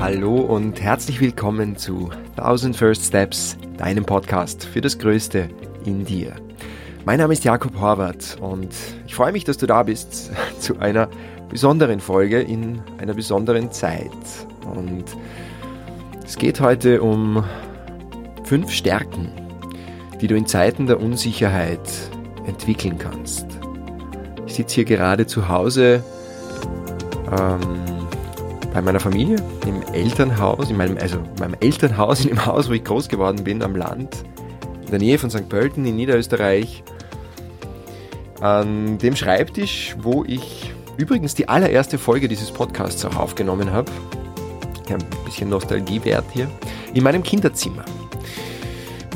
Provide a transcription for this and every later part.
Hallo und herzlich willkommen zu 1000 First Steps, deinem Podcast für das Größte in dir. Mein Name ist Jakob Horvath und ich freue mich, dass du da bist zu einer besonderen Folge in einer besonderen Zeit. Und es geht heute um fünf Stärken, die du in Zeiten der Unsicherheit entwickeln kannst. Ich sitze hier gerade zu Hause ähm, bei meiner Familie im Elternhaus, in meinem, also in meinem Elternhaus, in dem Haus, wo ich groß geworden bin, am Land, in der Nähe von St. Pölten in Niederösterreich an dem Schreibtisch, wo ich übrigens die allererste Folge dieses Podcasts auch aufgenommen habe. Ein bisschen Nostalgiewert hier. In meinem Kinderzimmer.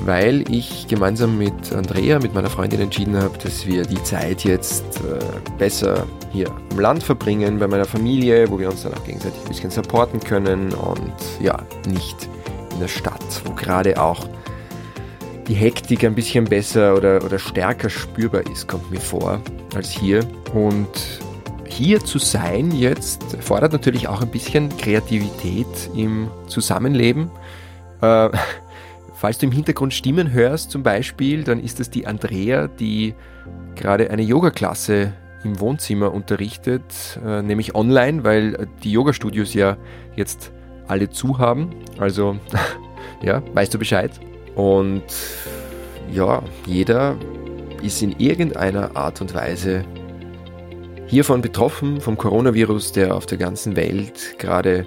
Weil ich gemeinsam mit Andrea, mit meiner Freundin entschieden habe, dass wir die Zeit jetzt äh, besser hier am Land verbringen, bei meiner Familie, wo wir uns dann auch gegenseitig ein bisschen supporten können und ja, nicht in der Stadt, wo gerade auch die Hektik ein bisschen besser oder, oder stärker spürbar ist, kommt mir vor, als hier. Und hier zu sein jetzt fordert natürlich auch ein bisschen Kreativität im Zusammenleben. Äh, falls du im Hintergrund Stimmen hörst zum Beispiel, dann ist es die Andrea, die gerade eine Yoga-Klasse im Wohnzimmer unterrichtet, äh, nämlich online, weil die Yoga-Studios ja jetzt alle zu haben. Also, ja, weißt du Bescheid? Und ja, jeder ist in irgendeiner Art und Weise hiervon betroffen, vom Coronavirus, der auf der ganzen Welt gerade,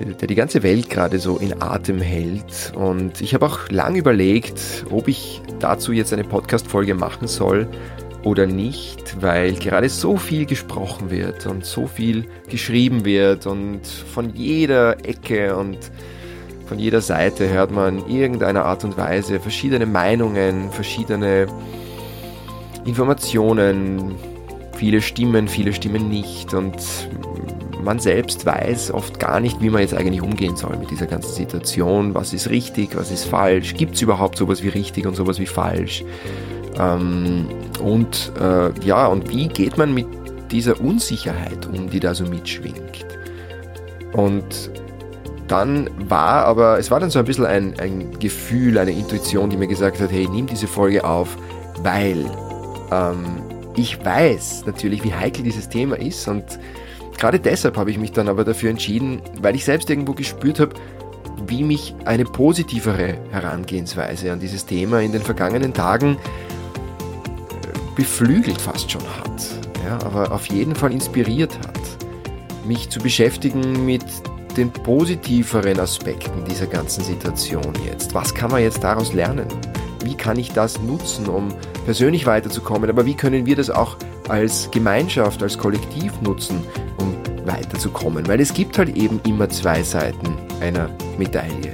der die ganze Welt gerade so in Atem hält. Und ich habe auch lang überlegt, ob ich dazu jetzt eine Podcast-Folge machen soll oder nicht, weil gerade so viel gesprochen wird und so viel geschrieben wird und von jeder Ecke und von jeder Seite hört man in irgendeiner Art und Weise verschiedene Meinungen, verschiedene Informationen, viele Stimmen, viele Stimmen nicht und man selbst weiß oft gar nicht, wie man jetzt eigentlich umgehen soll mit dieser ganzen Situation. Was ist richtig, was ist falsch? Gibt es überhaupt sowas wie richtig und sowas wie falsch? Ähm, und äh, ja, und wie geht man mit dieser Unsicherheit um, die da so mitschwingt? Und dann war aber, es war dann so ein bisschen ein, ein Gefühl, eine Intuition, die mir gesagt hat, hey, nimm diese Folge auf, weil ähm, ich weiß natürlich, wie heikel dieses Thema ist und gerade deshalb habe ich mich dann aber dafür entschieden, weil ich selbst irgendwo gespürt habe, wie mich eine positivere Herangehensweise an dieses Thema in den vergangenen Tagen äh, beflügelt fast schon hat, ja, aber auf jeden Fall inspiriert hat, mich zu beschäftigen mit den positiveren Aspekten dieser ganzen Situation jetzt? Was kann man jetzt daraus lernen? Wie kann ich das nutzen, um persönlich weiterzukommen? Aber wie können wir das auch als Gemeinschaft, als Kollektiv nutzen, um weiterzukommen? Weil es gibt halt eben immer zwei Seiten einer Medaille.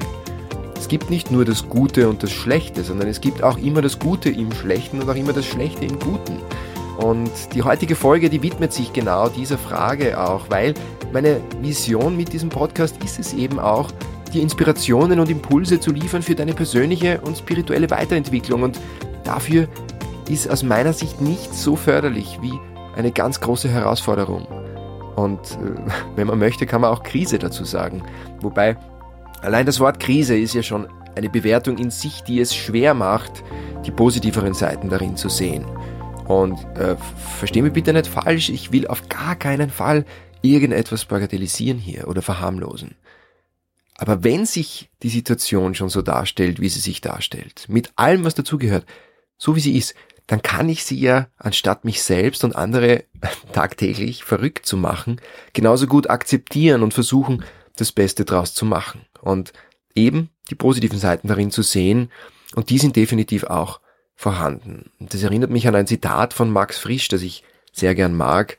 Es gibt nicht nur das Gute und das Schlechte, sondern es gibt auch immer das Gute im Schlechten und auch immer das Schlechte im Guten. Und die heutige Folge, die widmet sich genau dieser Frage auch, weil meine Vision mit diesem Podcast ist es eben auch, dir Inspirationen und Impulse zu liefern für deine persönliche und spirituelle Weiterentwicklung. Und dafür ist aus meiner Sicht nichts so förderlich wie eine ganz große Herausforderung. Und äh, wenn man möchte, kann man auch Krise dazu sagen. Wobei allein das Wort Krise ist ja schon eine Bewertung in sich, die es schwer macht, die positiveren Seiten darin zu sehen. Und äh, versteh mich bitte nicht falsch, ich will auf gar keinen Fall irgendetwas bagatellisieren hier oder verharmlosen. Aber wenn sich die Situation schon so darstellt, wie sie sich darstellt, mit allem, was dazugehört, so wie sie ist, dann kann ich sie ja, anstatt mich selbst und andere tagtäglich verrückt zu machen, genauso gut akzeptieren und versuchen, das Beste draus zu machen. Und eben die positiven Seiten darin zu sehen, und die sind definitiv auch vorhanden. Das erinnert mich an ein Zitat von Max Frisch, das ich sehr gern mag,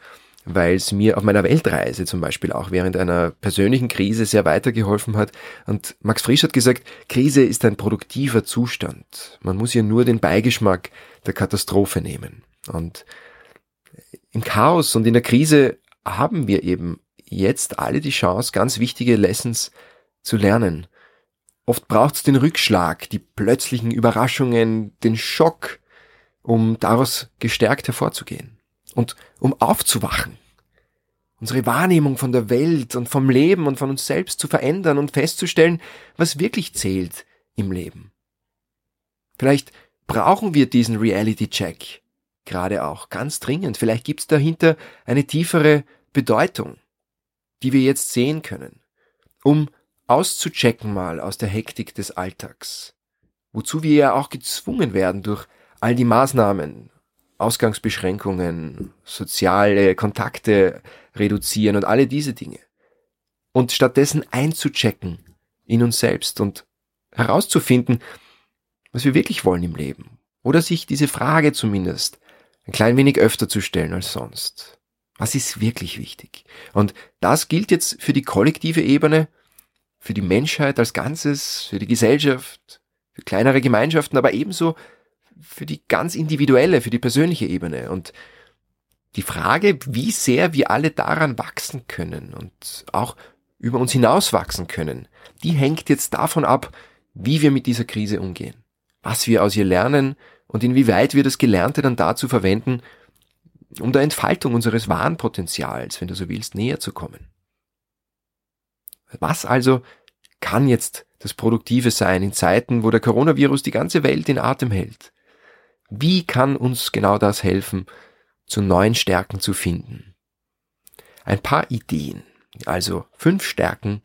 weil es mir auf meiner Weltreise zum Beispiel auch während einer persönlichen Krise sehr weitergeholfen hat. Und Max Frisch hat gesagt, Krise ist ein produktiver Zustand. Man muss ja nur den Beigeschmack der Katastrophe nehmen. Und im Chaos und in der Krise haben wir eben jetzt alle die Chance, ganz wichtige Lessons zu lernen. Oft braucht es den Rückschlag, die plötzlichen Überraschungen, den Schock, um daraus gestärkt hervorzugehen und um aufzuwachen. Unsere Wahrnehmung von der Welt und vom Leben und von uns selbst zu verändern und festzustellen, was wirklich zählt im Leben. Vielleicht brauchen wir diesen Reality-Check gerade auch ganz dringend. Vielleicht gibt es dahinter eine tiefere Bedeutung, die wir jetzt sehen können, um auszuchecken mal aus der Hektik des Alltags, wozu wir ja auch gezwungen werden durch all die Maßnahmen, Ausgangsbeschränkungen, soziale Kontakte reduzieren und alle diese Dinge. Und stattdessen einzuchecken in uns selbst und herauszufinden, was wir wirklich wollen im Leben. Oder sich diese Frage zumindest ein klein wenig öfter zu stellen als sonst. Was ist wirklich wichtig? Und das gilt jetzt für die kollektive Ebene für die Menschheit als Ganzes, für die Gesellschaft, für kleinere Gemeinschaften, aber ebenso für die ganz individuelle, für die persönliche Ebene. Und die Frage, wie sehr wir alle daran wachsen können und auch über uns hinaus wachsen können, die hängt jetzt davon ab, wie wir mit dieser Krise umgehen, was wir aus ihr lernen und inwieweit wir das Gelernte dann dazu verwenden, um der Entfaltung unseres wahren Potenzials, wenn du so willst, näher zu kommen. Was also kann jetzt das Produktive sein in Zeiten, wo der Coronavirus die ganze Welt in Atem hält? Wie kann uns genau das helfen, zu neuen Stärken zu finden? Ein paar Ideen, also fünf Stärken,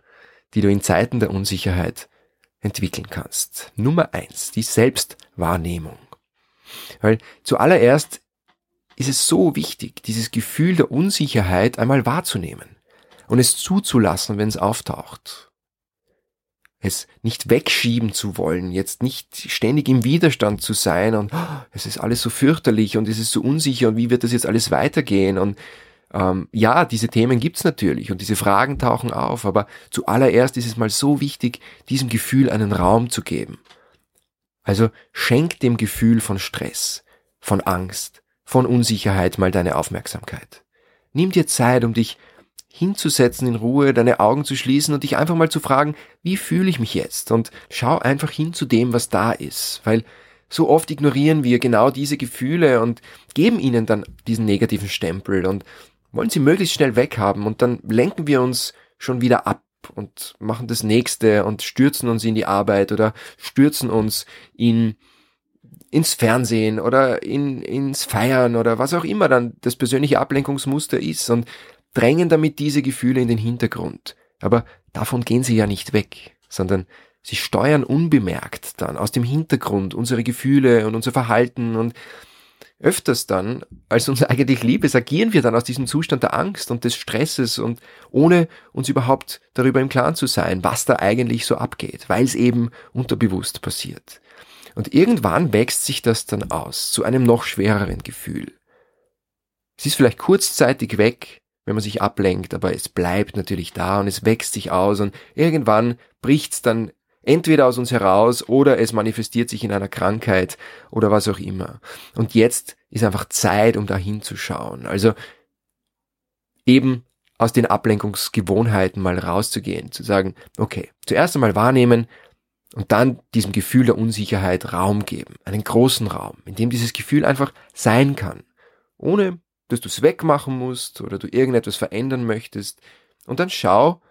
die du in Zeiten der Unsicherheit entwickeln kannst. Nummer eins, die Selbstwahrnehmung. Weil zuallererst ist es so wichtig, dieses Gefühl der Unsicherheit einmal wahrzunehmen und es zuzulassen, wenn es auftaucht. Es nicht wegschieben zu wollen, jetzt nicht ständig im Widerstand zu sein und oh, es ist alles so fürchterlich und es ist so unsicher und wie wird das jetzt alles weitergehen und ähm, ja, diese Themen gibt's natürlich und diese Fragen tauchen auf, aber zuallererst ist es mal so wichtig, diesem Gefühl einen Raum zu geben. Also schenk dem Gefühl von Stress, von Angst, von Unsicherheit mal deine Aufmerksamkeit. Nimm dir Zeit, um dich hinzusetzen in Ruhe, deine Augen zu schließen und dich einfach mal zu fragen, wie fühle ich mich jetzt? Und schau einfach hin zu dem, was da ist, weil so oft ignorieren wir genau diese Gefühle und geben ihnen dann diesen negativen Stempel und wollen sie möglichst schnell weghaben. Und dann lenken wir uns schon wieder ab und machen das nächste und stürzen uns in die Arbeit oder stürzen uns in ins Fernsehen oder in, ins Feiern oder was auch immer dann das persönliche Ablenkungsmuster ist. Und drängen damit diese Gefühle in den Hintergrund. Aber davon gehen sie ja nicht weg, sondern sie steuern unbemerkt dann aus dem Hintergrund unsere Gefühle und unser Verhalten und öfters dann, als uns eigentlich lieb ist, agieren wir dann aus diesem Zustand der Angst und des Stresses und ohne uns überhaupt darüber im Klaren zu sein, was da eigentlich so abgeht, weil es eben unterbewusst passiert. Und irgendwann wächst sich das dann aus zu einem noch schwereren Gefühl. Es ist vielleicht kurzzeitig weg, wenn man sich ablenkt, aber es bleibt natürlich da und es wächst sich aus und irgendwann bricht's dann entweder aus uns heraus oder es manifestiert sich in einer Krankheit oder was auch immer. Und jetzt ist einfach Zeit, um da hinzuschauen. Also eben aus den Ablenkungsgewohnheiten mal rauszugehen, zu sagen, okay, zuerst einmal wahrnehmen und dann diesem Gefühl der Unsicherheit Raum geben, einen großen Raum, in dem dieses Gefühl einfach sein kann, ohne dass du es wegmachen musst oder du irgendetwas verändern möchtest. Und dann schau,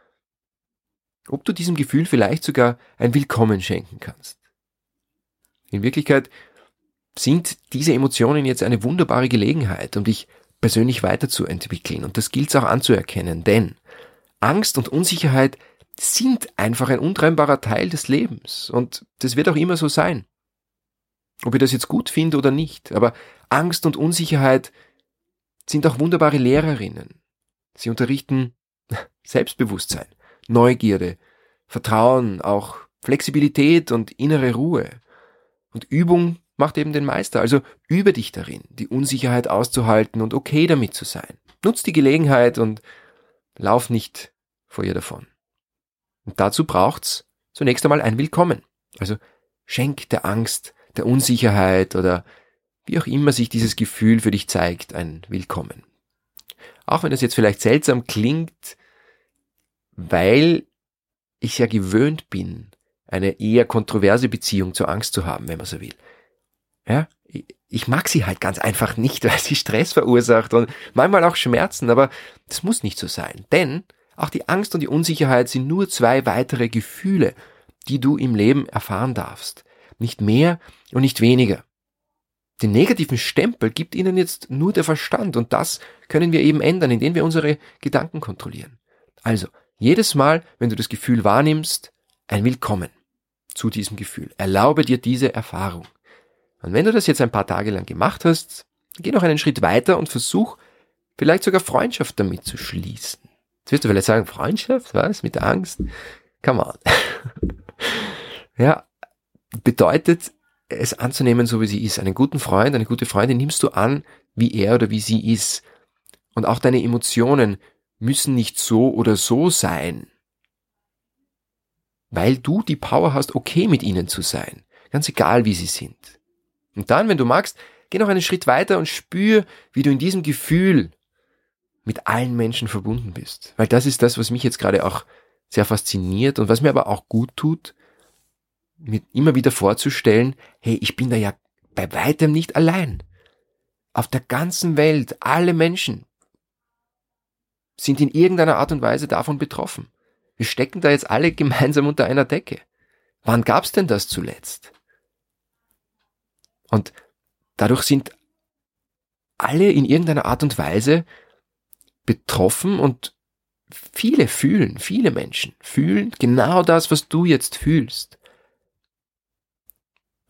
ob du diesem Gefühl vielleicht sogar ein Willkommen schenken kannst. In Wirklichkeit sind diese Emotionen jetzt eine wunderbare Gelegenheit, um dich persönlich weiterzuentwickeln. Und das gilt es auch anzuerkennen, denn Angst und Unsicherheit sind einfach ein untrennbarer Teil des Lebens. Und das wird auch immer so sein. Ob ich das jetzt gut finde oder nicht. Aber Angst und Unsicherheit sind auch wunderbare Lehrerinnen. Sie unterrichten Selbstbewusstsein, Neugierde, Vertrauen, auch Flexibilität und innere Ruhe. Und Übung macht eben den Meister. Also übe dich darin, die Unsicherheit auszuhalten und okay damit zu sein. Nutz die Gelegenheit und lauf nicht vor ihr davon. Und dazu braucht's zunächst einmal ein Willkommen. Also schenk der Angst, der Unsicherheit oder wie auch immer sich dieses Gefühl für dich zeigt, ein Willkommen. Auch wenn das jetzt vielleicht seltsam klingt, weil ich ja gewöhnt bin, eine eher kontroverse Beziehung zur Angst zu haben, wenn man so will. Ja, ich mag sie halt ganz einfach nicht, weil sie Stress verursacht und manchmal auch Schmerzen, aber das muss nicht so sein. Denn auch die Angst und die Unsicherheit sind nur zwei weitere Gefühle, die du im Leben erfahren darfst. Nicht mehr und nicht weniger. Den negativen Stempel gibt ihnen jetzt nur der Verstand und das können wir eben ändern, indem wir unsere Gedanken kontrollieren. Also, jedes Mal, wenn du das Gefühl wahrnimmst, ein Willkommen zu diesem Gefühl. Erlaube dir diese Erfahrung. Und wenn du das jetzt ein paar Tage lang gemacht hast, geh noch einen Schritt weiter und versuch vielleicht sogar Freundschaft damit zu schließen. Jetzt wirst du vielleicht sagen, Freundschaft, was? Mit Angst? Come on. ja, bedeutet, es anzunehmen, so wie sie ist. Einen guten Freund, eine gute Freundin nimmst du an, wie er oder wie sie ist. Und auch deine Emotionen müssen nicht so oder so sein. Weil du die Power hast, okay mit ihnen zu sein. Ganz egal, wie sie sind. Und dann, wenn du magst, geh noch einen Schritt weiter und spür, wie du in diesem Gefühl mit allen Menschen verbunden bist. Weil das ist das, was mich jetzt gerade auch sehr fasziniert und was mir aber auch gut tut, mir immer wieder vorzustellen, hey, ich bin da ja bei weitem nicht allein. Auf der ganzen Welt, alle Menschen sind in irgendeiner Art und Weise davon betroffen. Wir stecken da jetzt alle gemeinsam unter einer Decke. Wann gab's denn das zuletzt? Und dadurch sind alle in irgendeiner Art und Weise betroffen und viele fühlen, viele Menschen fühlen genau das, was du jetzt fühlst.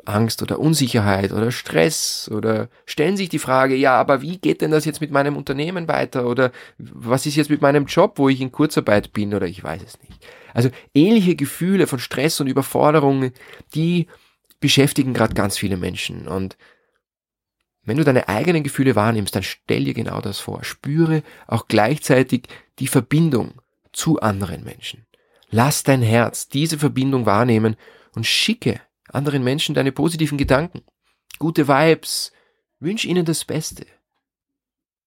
Angst oder Unsicherheit oder Stress oder stellen sich die Frage, ja, aber wie geht denn das jetzt mit meinem Unternehmen weiter oder was ist jetzt mit meinem Job, wo ich in Kurzarbeit bin oder ich weiß es nicht. Also ähnliche Gefühle von Stress und Überforderung, die beschäftigen gerade ganz viele Menschen. Und wenn du deine eigenen Gefühle wahrnimmst, dann stell dir genau das vor. Spüre auch gleichzeitig die Verbindung zu anderen Menschen. Lass dein Herz diese Verbindung wahrnehmen und schicke anderen Menschen deine positiven Gedanken, gute Vibes, wünsch ihnen das Beste.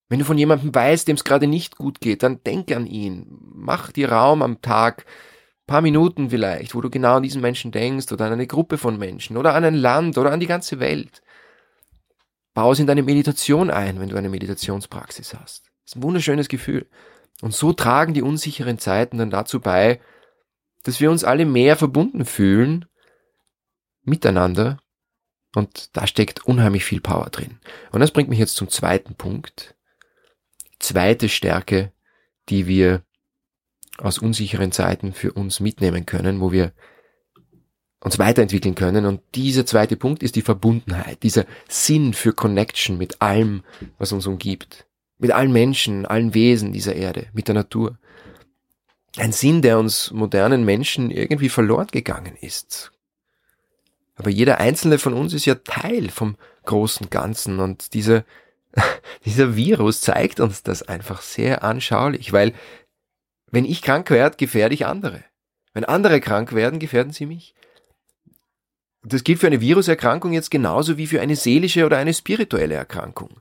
Wenn du von jemandem weißt, dem es gerade nicht gut geht, dann denk an ihn. Mach dir Raum am Tag, paar Minuten vielleicht, wo du genau an diesen Menschen denkst oder an eine Gruppe von Menschen oder an ein Land oder an die ganze Welt. Bau es in deine Meditation ein, wenn du eine Meditationspraxis hast. Das ist ein wunderschönes Gefühl. Und so tragen die unsicheren Zeiten dann dazu bei, dass wir uns alle mehr verbunden fühlen miteinander und da steckt unheimlich viel Power drin. Und das bringt mich jetzt zum zweiten Punkt. Zweite Stärke, die wir aus unsicheren Zeiten für uns mitnehmen können, wo wir uns weiterentwickeln können. Und dieser zweite Punkt ist die Verbundenheit, dieser Sinn für Connection mit allem, was uns umgibt. Mit allen Menschen, allen Wesen dieser Erde, mit der Natur. Ein Sinn, der uns modernen Menschen irgendwie verloren gegangen ist. Aber jeder einzelne von uns ist ja Teil vom großen Ganzen und dieser, dieser Virus zeigt uns das einfach sehr anschaulich, weil wenn ich krank werde, gefährde ich andere. Wenn andere krank werden, gefährden sie mich. Das gilt für eine Viruserkrankung jetzt genauso wie für eine seelische oder eine spirituelle Erkrankung.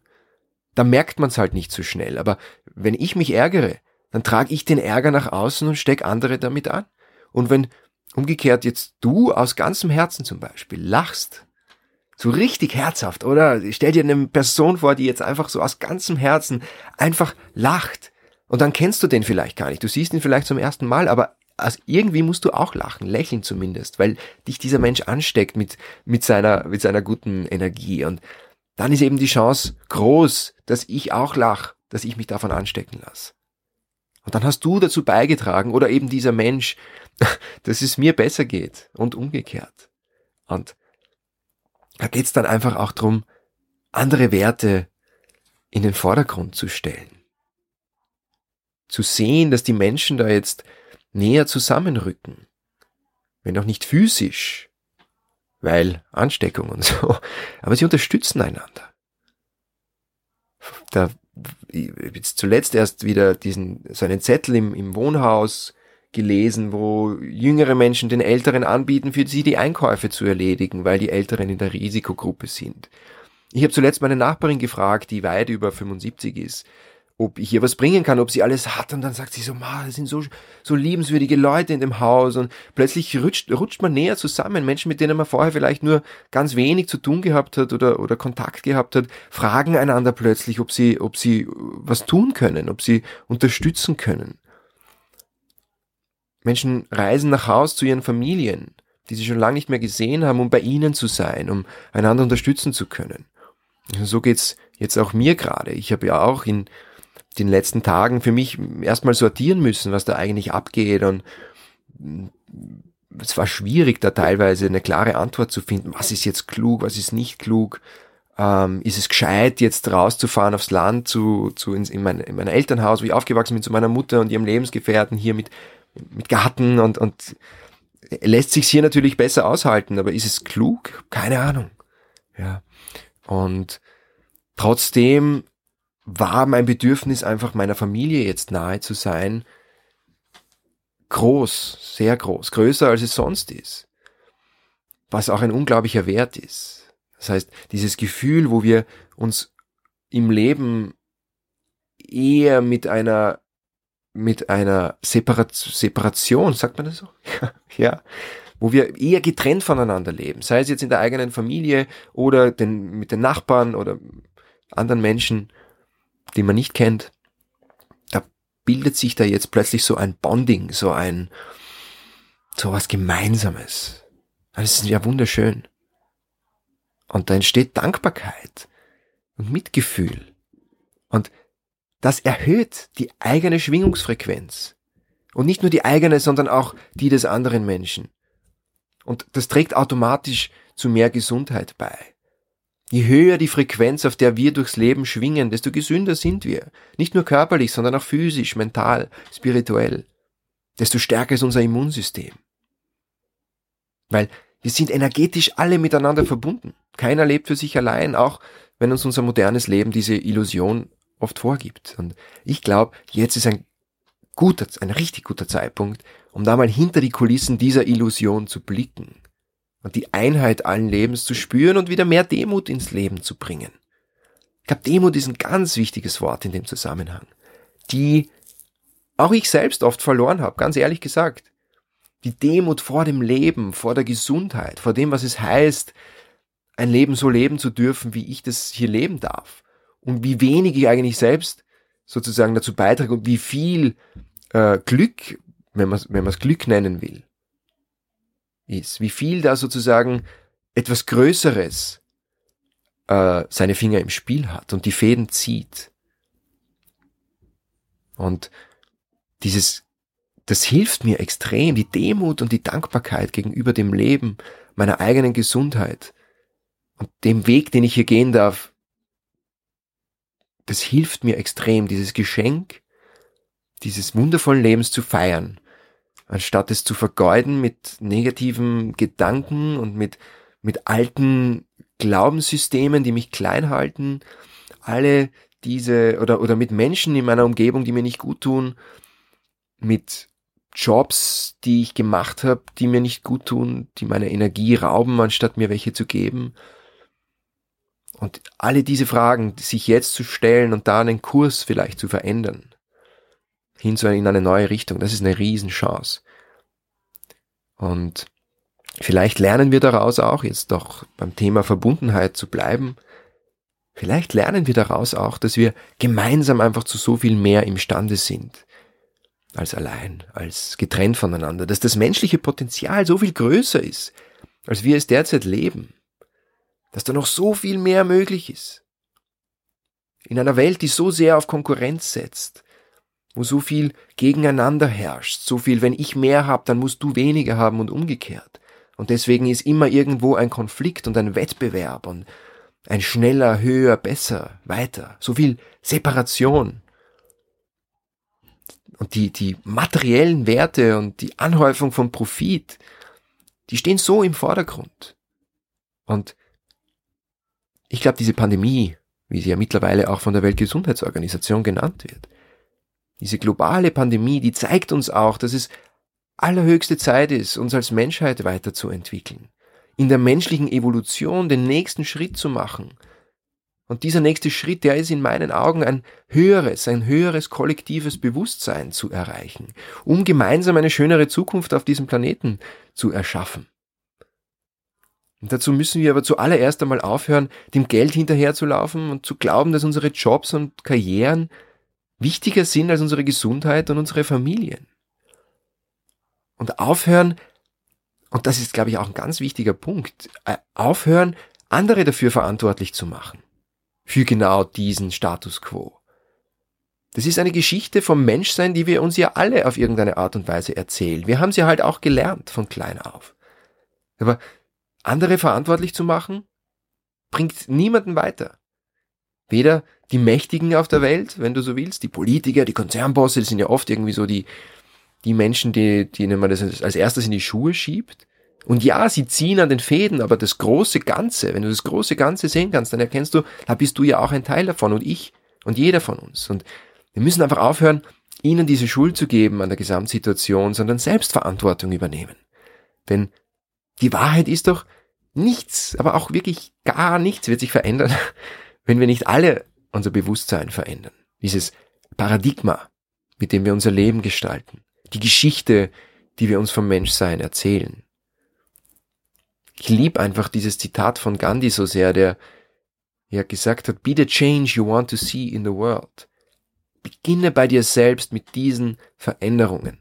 Da merkt man es halt nicht so schnell. Aber wenn ich mich ärgere, dann trage ich den Ärger nach außen und steck andere damit an. Und wenn umgekehrt jetzt du aus ganzem Herzen zum Beispiel lachst, so richtig herzhaft, oder? Stell dir eine Person vor, die jetzt einfach so aus ganzem Herzen einfach lacht, und dann kennst du den vielleicht gar nicht. Du siehst ihn vielleicht zum ersten Mal, aber also irgendwie musst du auch lachen, lächeln zumindest, weil dich dieser Mensch ansteckt mit, mit seiner, mit seiner guten Energie. Und dann ist eben die Chance groß, dass ich auch lach, dass ich mich davon anstecken lasse. Und dann hast du dazu beigetragen oder eben dieser Mensch, dass es mir besser geht und umgekehrt. Und da geht's dann einfach auch drum, andere Werte in den Vordergrund zu stellen zu sehen, dass die Menschen da jetzt näher zusammenrücken. Wenn auch nicht physisch, weil Ansteckung und so, aber sie unterstützen einander. Da jetzt zuletzt erst wieder diesen so einen Zettel im, im Wohnhaus gelesen, wo jüngere Menschen den Älteren anbieten, für sie die Einkäufe zu erledigen, weil die Älteren in der Risikogruppe sind. Ich habe zuletzt meine Nachbarin gefragt, die weit über 75 ist, ob ich ihr was bringen kann, ob sie alles hat. Und dann sagt sie so, Ma, das sind so, so liebenswürdige Leute in dem Haus. Und plötzlich rutscht, rutscht man näher zusammen. Menschen, mit denen man vorher vielleicht nur ganz wenig zu tun gehabt hat oder, oder Kontakt gehabt hat, fragen einander plötzlich, ob sie, ob sie was tun können, ob sie unterstützen können. Menschen reisen nach Haus zu ihren Familien, die sie schon lange nicht mehr gesehen haben, um bei ihnen zu sein, um einander unterstützen zu können. So geht's jetzt auch mir gerade. Ich habe ja auch in den letzten Tagen für mich erstmal sortieren müssen, was da eigentlich abgeht und es war schwierig, da teilweise eine klare Antwort zu finden. Was ist jetzt klug, was ist nicht klug? Ähm, ist es gescheit, jetzt rauszufahren aufs Land, zu, zu in, in, mein, in mein Elternhaus, wo ich aufgewachsen bin, zu meiner Mutter und ihrem Lebensgefährten hier mit, mit Garten und, und lässt sich hier natürlich besser aushalten, aber ist es klug? Keine Ahnung. Ja. Und trotzdem war mein Bedürfnis einfach meiner Familie jetzt nahe zu sein groß, sehr groß, größer als es sonst ist. Was auch ein unglaublicher Wert ist. Das heißt, dieses Gefühl, wo wir uns im Leben eher mit einer mit einer Separation, sagt man das so? ja, wo wir eher getrennt voneinander leben, sei es jetzt in der eigenen Familie oder den, mit den Nachbarn oder anderen Menschen, die man nicht kennt, da bildet sich da jetzt plötzlich so ein Bonding, so ein, so was Gemeinsames. Das ist ja wunderschön. Und da entsteht Dankbarkeit und Mitgefühl. Und das erhöht die eigene Schwingungsfrequenz. Und nicht nur die eigene, sondern auch die des anderen Menschen. Und das trägt automatisch zu mehr Gesundheit bei. Je höher die Frequenz, auf der wir durchs Leben schwingen, desto gesünder sind wir. Nicht nur körperlich, sondern auch physisch, mental, spirituell. Desto stärker ist unser Immunsystem. Weil wir sind energetisch alle miteinander verbunden. Keiner lebt für sich allein, auch wenn uns unser modernes Leben diese Illusion oft vorgibt. Und ich glaube, jetzt ist ein guter, ein richtig guter Zeitpunkt, um da mal hinter die Kulissen dieser Illusion zu blicken und die Einheit allen Lebens zu spüren und wieder mehr Demut ins Leben zu bringen. Ich glaube, Demut ist ein ganz wichtiges Wort in dem Zusammenhang, die auch ich selbst oft verloren habe, ganz ehrlich gesagt. Die Demut vor dem Leben, vor der Gesundheit, vor dem, was es heißt, ein Leben so leben zu dürfen, wie ich das hier leben darf. Und wie wenig ich eigentlich selbst sozusagen dazu beitrage und wie viel äh, Glück, wenn man es wenn Glück nennen will, ist, wie viel da sozusagen etwas Größeres äh, seine Finger im Spiel hat und die Fäden zieht. Und dieses, das hilft mir extrem, die Demut und die Dankbarkeit gegenüber dem Leben, meiner eigenen Gesundheit und dem Weg, den ich hier gehen darf, das hilft mir extrem, dieses Geschenk dieses wundervollen Lebens zu feiern anstatt es zu vergeuden mit negativen Gedanken und mit, mit alten Glaubenssystemen, die mich klein halten, alle diese oder, oder mit Menschen in meiner Umgebung, die mir nicht gut tun, mit Jobs, die ich gemacht habe, die mir nicht gut tun, die meine Energie rauben, anstatt mir welche zu geben. Und alle diese Fragen, sich jetzt zu stellen und da einen Kurs vielleicht zu verändern hin zu in eine neue Richtung. Das ist eine Riesenchance. Und vielleicht lernen wir daraus auch, jetzt doch beim Thema Verbundenheit zu bleiben, vielleicht lernen wir daraus auch, dass wir gemeinsam einfach zu so viel mehr imstande sind als allein, als getrennt voneinander, dass das menschliche Potenzial so viel größer ist, als wir es derzeit leben, dass da noch so viel mehr möglich ist. In einer Welt, die so sehr auf Konkurrenz setzt, wo so viel gegeneinander herrscht, so viel, wenn ich mehr habe, dann musst du weniger haben und umgekehrt. Und deswegen ist immer irgendwo ein Konflikt und ein Wettbewerb und ein schneller, höher, besser, weiter. So viel Separation. Und die, die materiellen Werte und die Anhäufung von Profit, die stehen so im Vordergrund. Und ich glaube, diese Pandemie, wie sie ja mittlerweile auch von der Weltgesundheitsorganisation genannt wird, diese globale Pandemie, die zeigt uns auch, dass es allerhöchste Zeit ist, uns als Menschheit weiterzuentwickeln, in der menschlichen Evolution den nächsten Schritt zu machen, Und dieser nächste Schritt, der ist in meinen Augen ein höheres, ein höheres kollektives Bewusstsein zu erreichen, um gemeinsam eine schönere Zukunft auf diesem Planeten zu erschaffen. Und dazu müssen wir aber zuallererst einmal aufhören, dem Geld hinterherzulaufen und zu glauben, dass unsere Jobs und Karrieren wichtiger sind als unsere Gesundheit und unsere Familien. Und aufhören, und das ist, glaube ich, auch ein ganz wichtiger Punkt, äh, aufhören, andere dafür verantwortlich zu machen. Für genau diesen Status quo. Das ist eine Geschichte vom Menschsein, die wir uns ja alle auf irgendeine Art und Weise erzählen. Wir haben sie halt auch gelernt von klein auf. Aber andere verantwortlich zu machen, bringt niemanden weiter. Weder die Mächtigen auf der Welt, wenn du so willst, die Politiker, die Konzernbosse, das sind ja oft irgendwie so die, die Menschen, die, denen man das als erstes in die Schuhe schiebt. Und ja, sie ziehen an den Fäden, aber das große Ganze, wenn du das große Ganze sehen kannst, dann erkennst du, da bist du ja auch ein Teil davon und ich und jeder von uns. Und wir müssen einfach aufhören, ihnen diese Schuld zu geben an der Gesamtsituation, sondern Selbstverantwortung übernehmen. Denn die Wahrheit ist doch, nichts, aber auch wirklich gar nichts wird sich verändern, wenn wir nicht alle unser Bewusstsein verändern. Dieses Paradigma, mit dem wir unser Leben gestalten. Die Geschichte, die wir uns vom Menschsein erzählen. Ich liebe einfach dieses Zitat von Gandhi so sehr, der ja gesagt hat, be the change you want to see in the world. Beginne bei dir selbst mit diesen Veränderungen.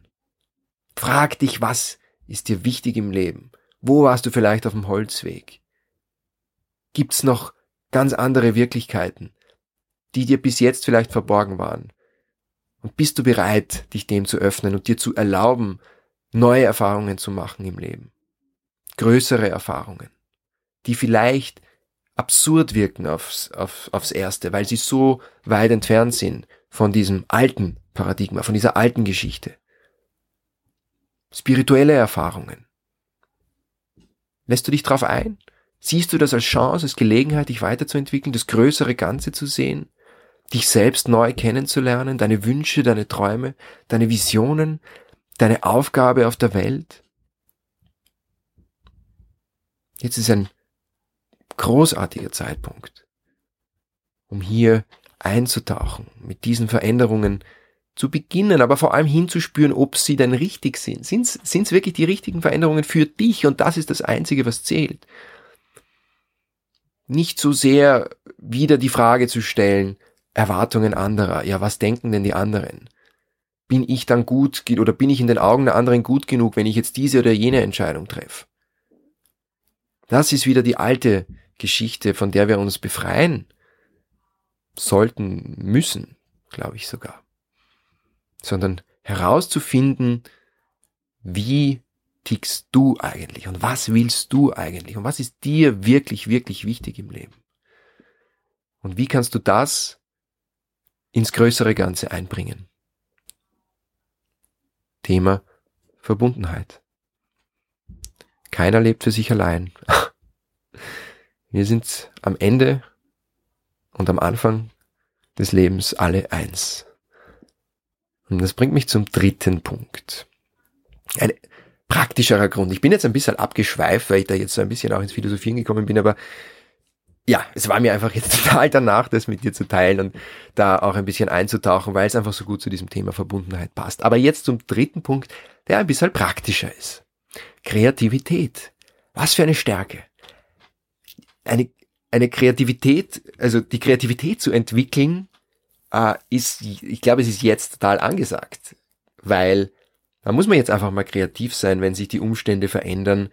Frag dich, was ist dir wichtig im Leben? Wo warst du vielleicht auf dem Holzweg? Gibt's noch ganz andere Wirklichkeiten, die dir bis jetzt vielleicht verborgen waren? Und bist du bereit, dich dem zu öffnen und dir zu erlauben, neue Erfahrungen zu machen im Leben? Größere Erfahrungen, die vielleicht absurd wirken aufs, auf, aufs Erste, weil sie so weit entfernt sind von diesem alten Paradigma, von dieser alten Geschichte. Spirituelle Erfahrungen, Lässt du dich darauf ein? Siehst du das als Chance, als Gelegenheit, dich weiterzuentwickeln, das größere Ganze zu sehen, dich selbst neu kennenzulernen, deine Wünsche, deine Träume, deine Visionen, deine Aufgabe auf der Welt? Jetzt ist ein großartiger Zeitpunkt, um hier einzutauchen, mit diesen Veränderungen zu beginnen, aber vor allem hinzuspüren, ob sie denn richtig sind. Sind es wirklich die richtigen Veränderungen für dich? Und das ist das Einzige, was zählt. Nicht so sehr wieder die Frage zu stellen, Erwartungen anderer. Ja, was denken denn die anderen? Bin ich dann gut oder bin ich in den Augen der anderen gut genug, wenn ich jetzt diese oder jene Entscheidung treffe? Das ist wieder die alte Geschichte, von der wir uns befreien sollten, müssen, glaube ich sogar sondern herauszufinden, wie tickst du eigentlich und was willst du eigentlich und was ist dir wirklich, wirklich wichtig im Leben. Und wie kannst du das ins größere Ganze einbringen? Thema Verbundenheit. Keiner lebt für sich allein. Wir sind am Ende und am Anfang des Lebens alle eins. Und das bringt mich zum dritten Punkt. Ein praktischerer Grund. Ich bin jetzt ein bisschen abgeschweift, weil ich da jetzt so ein bisschen auch ins Philosophieren gekommen bin, aber ja, es war mir einfach jetzt total danach, das mit dir zu teilen und da auch ein bisschen einzutauchen, weil es einfach so gut zu diesem Thema Verbundenheit passt. Aber jetzt zum dritten Punkt, der ein bisschen praktischer ist. Kreativität. Was für eine Stärke. Eine, eine Kreativität, also die Kreativität zu entwickeln, äh, ist, ich glaube, es ist jetzt total angesagt, weil da muss man jetzt einfach mal kreativ sein, wenn sich die Umstände verändern,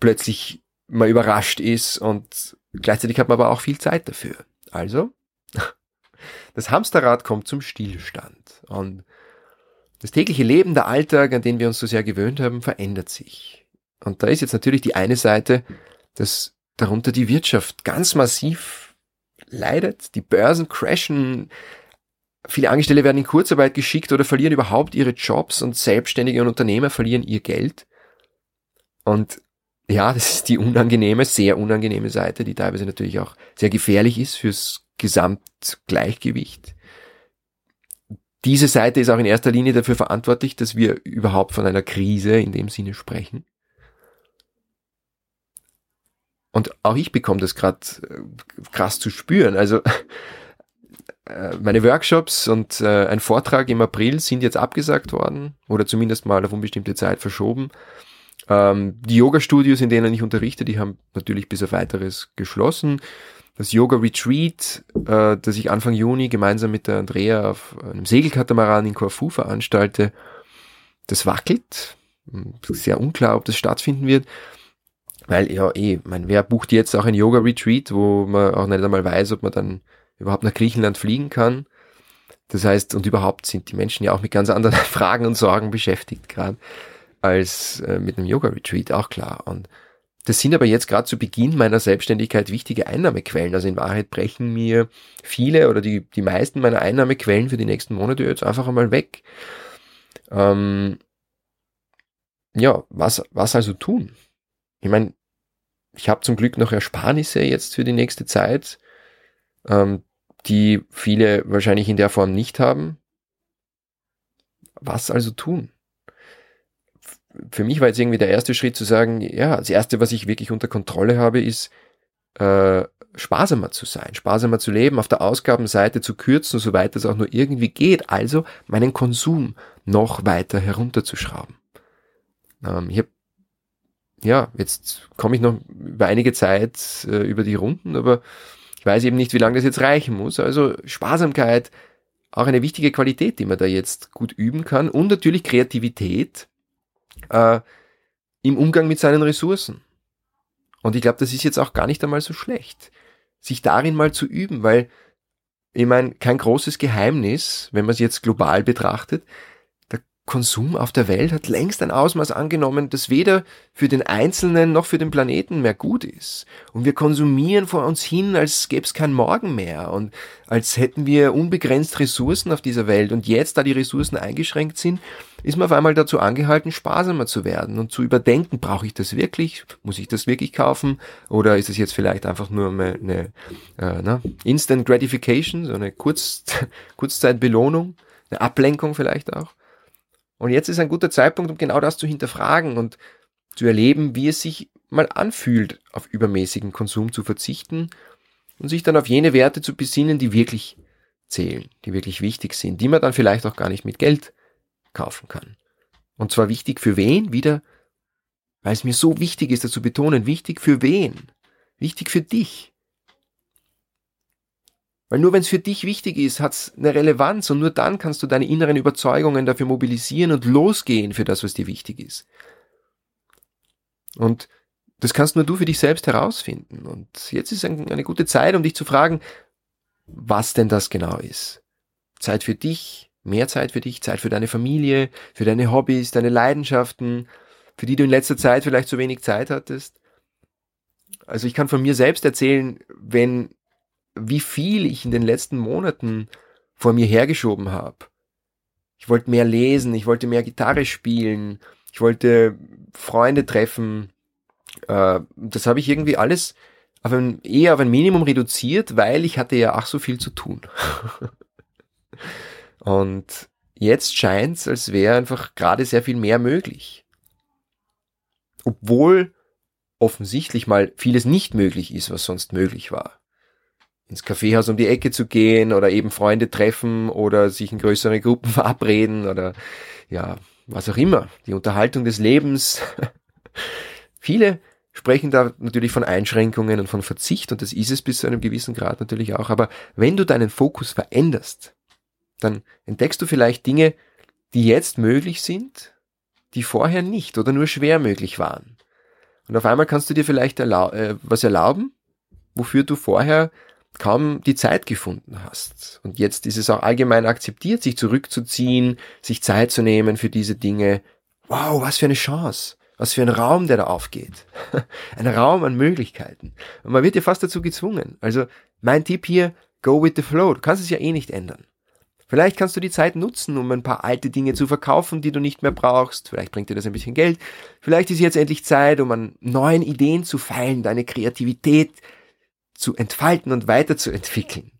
plötzlich mal überrascht ist und gleichzeitig hat man aber auch viel Zeit dafür. Also, das Hamsterrad kommt zum Stillstand und das tägliche Leben, der Alltag, an den wir uns so sehr gewöhnt haben, verändert sich. Und da ist jetzt natürlich die eine Seite, dass darunter die Wirtschaft ganz massiv leidet. Die Börsen crashen. Viele Angestellte werden in Kurzarbeit geschickt oder verlieren überhaupt ihre Jobs und Selbstständige und Unternehmer verlieren ihr Geld. Und ja, das ist die unangenehme, sehr unangenehme Seite, die teilweise natürlich auch sehr gefährlich ist fürs Gesamtgleichgewicht. Diese Seite ist auch in erster Linie dafür verantwortlich, dass wir überhaupt von einer Krise in dem Sinne sprechen. Und auch ich bekomme das gerade äh, krass zu spüren. Also äh, meine Workshops und äh, ein Vortrag im April sind jetzt abgesagt worden oder zumindest mal auf unbestimmte Zeit verschoben. Ähm, die Yoga-Studios, in denen ich unterrichte, die haben natürlich bis auf weiteres geschlossen. Das Yoga Retreat, äh, das ich Anfang Juni gemeinsam mit der Andrea auf einem Segelkatamaran in Corfu veranstalte, das wackelt. Sehr unklar, ob das stattfinden wird. Weil ja eh, mein, wer bucht jetzt auch ein Yoga-Retreat, wo man auch nicht einmal weiß, ob man dann überhaupt nach Griechenland fliegen kann. Das heißt, und überhaupt sind die Menschen ja auch mit ganz anderen Fragen und Sorgen beschäftigt gerade als äh, mit einem Yoga-Retreat, auch klar. Und das sind aber jetzt gerade zu Beginn meiner Selbstständigkeit wichtige Einnahmequellen. Also in Wahrheit brechen mir viele oder die, die meisten meiner Einnahmequellen für die nächsten Monate jetzt einfach einmal weg. Ähm, ja, was, was also tun? Ich meine, ich habe zum Glück noch Ersparnisse jetzt für die nächste Zeit, ähm, die viele wahrscheinlich in der Form nicht haben. Was also tun? Für mich war jetzt irgendwie der erste Schritt zu sagen, ja, das erste, was ich wirklich unter Kontrolle habe, ist äh, sparsamer zu sein, sparsamer zu leben, auf der Ausgabenseite zu kürzen, soweit es auch nur irgendwie geht. Also meinen Konsum noch weiter herunterzuschrauben. Ähm, ich habe ja, jetzt komme ich noch über einige Zeit äh, über die Runden, aber ich weiß eben nicht, wie lange das jetzt reichen muss. Also Sparsamkeit, auch eine wichtige Qualität, die man da jetzt gut üben kann. Und natürlich Kreativität äh, im Umgang mit seinen Ressourcen. Und ich glaube, das ist jetzt auch gar nicht einmal so schlecht, sich darin mal zu üben, weil ich meine, kein großes Geheimnis, wenn man es jetzt global betrachtet, Konsum auf der Welt hat längst ein Ausmaß angenommen, das weder für den Einzelnen noch für den Planeten mehr gut ist. Und wir konsumieren vor uns hin, als gäbe es kein Morgen mehr und als hätten wir unbegrenzt Ressourcen auf dieser Welt. Und jetzt, da die Ressourcen eingeschränkt sind, ist man auf einmal dazu angehalten, sparsamer zu werden und zu überdenken, brauche ich das wirklich? Muss ich das wirklich kaufen? Oder ist es jetzt vielleicht einfach nur eine, eine äh, na, Instant Gratification, so eine Kurz, Kurzzeitbelohnung, eine Ablenkung vielleicht auch? Und jetzt ist ein guter Zeitpunkt, um genau das zu hinterfragen und zu erleben, wie es sich mal anfühlt, auf übermäßigen Konsum zu verzichten und sich dann auf jene Werte zu besinnen, die wirklich zählen, die wirklich wichtig sind, die man dann vielleicht auch gar nicht mit Geld kaufen kann. Und zwar wichtig für wen? Wieder, weil es mir so wichtig ist, das zu betonen, wichtig für wen? Wichtig für dich. Weil nur wenn es für dich wichtig ist, hat es eine Relevanz und nur dann kannst du deine inneren Überzeugungen dafür mobilisieren und losgehen für das, was dir wichtig ist. Und das kannst nur du für dich selbst herausfinden. Und jetzt ist eine gute Zeit, um dich zu fragen, was denn das genau ist. Zeit für dich, mehr Zeit für dich, Zeit für deine Familie, für deine Hobbys, deine Leidenschaften, für die du in letzter Zeit vielleicht zu wenig Zeit hattest. Also ich kann von mir selbst erzählen, wenn wie viel ich in den letzten Monaten vor mir hergeschoben habe. Ich wollte mehr lesen, ich wollte mehr Gitarre spielen, ich wollte Freunde treffen. Äh, das habe ich irgendwie alles auf ein, eher auf ein Minimum reduziert, weil ich hatte ja ach so viel zu tun. Und jetzt scheint es, als wäre einfach gerade sehr viel mehr möglich. Obwohl offensichtlich mal vieles nicht möglich ist, was sonst möglich war ins Kaffeehaus um die Ecke zu gehen oder eben Freunde treffen oder sich in größere Gruppen verabreden oder ja, was auch immer. Die Unterhaltung des Lebens. Viele sprechen da natürlich von Einschränkungen und von Verzicht und das ist es bis zu einem gewissen Grad natürlich auch. Aber wenn du deinen Fokus veränderst, dann entdeckst du vielleicht Dinge, die jetzt möglich sind, die vorher nicht oder nur schwer möglich waren. Und auf einmal kannst du dir vielleicht erlau äh, was erlauben, wofür du vorher kaum die Zeit gefunden hast. Und jetzt ist es auch allgemein akzeptiert, sich zurückzuziehen, sich Zeit zu nehmen für diese Dinge. Wow, was für eine Chance. Was für ein Raum, der da aufgeht. ein Raum an Möglichkeiten. Und man wird ja fast dazu gezwungen. Also mein Tipp hier, go with the flow. Du kannst es ja eh nicht ändern. Vielleicht kannst du die Zeit nutzen, um ein paar alte Dinge zu verkaufen, die du nicht mehr brauchst. Vielleicht bringt dir das ein bisschen Geld. Vielleicht ist jetzt endlich Zeit, um an neuen Ideen zu feilen, deine Kreativität zu entfalten und weiterzuentwickeln.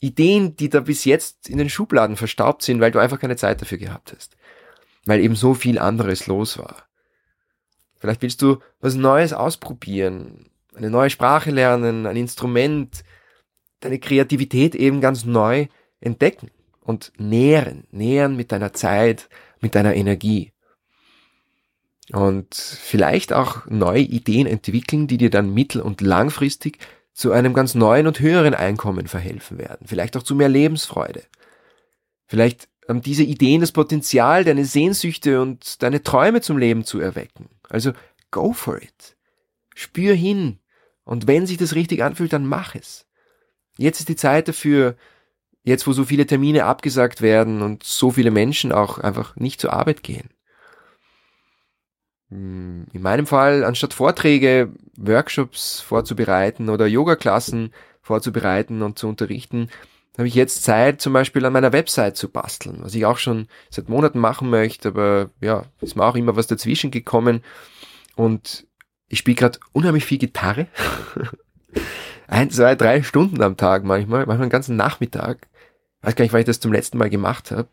Ideen, die da bis jetzt in den Schubladen verstaubt sind, weil du einfach keine Zeit dafür gehabt hast. Weil eben so viel anderes los war. Vielleicht willst du was Neues ausprobieren. eine neue Sprache lernen, ein Instrument, deine Kreativität eben ganz neu entdecken und nähren, nähren mit deiner Zeit, mit deiner Energie. Und vielleicht auch neue Ideen entwickeln, die dir dann mittel- und langfristig zu einem ganz neuen und höheren Einkommen verhelfen werden. Vielleicht auch zu mehr Lebensfreude. Vielleicht haben diese Ideen das Potenzial, deine Sehnsüchte und deine Träume zum Leben zu erwecken. Also go for it. Spür hin. Und wenn sich das richtig anfühlt, dann mach es. Jetzt ist die Zeit dafür, jetzt wo so viele Termine abgesagt werden und so viele Menschen auch einfach nicht zur Arbeit gehen. Hm, in meinem Fall, anstatt Vorträge, Workshops vorzubereiten oder Yoga-Klassen vorzubereiten und zu unterrichten, habe ich jetzt Zeit, zum Beispiel an meiner Website zu basteln, was ich auch schon seit Monaten machen möchte, aber ja, ist mir auch immer was dazwischen gekommen. Und ich spiele gerade unheimlich viel Gitarre. Ein, zwei, drei Stunden am Tag manchmal, manchmal einen ganzen Nachmittag. Weiß gar nicht, wann ich das zum letzten Mal gemacht habe.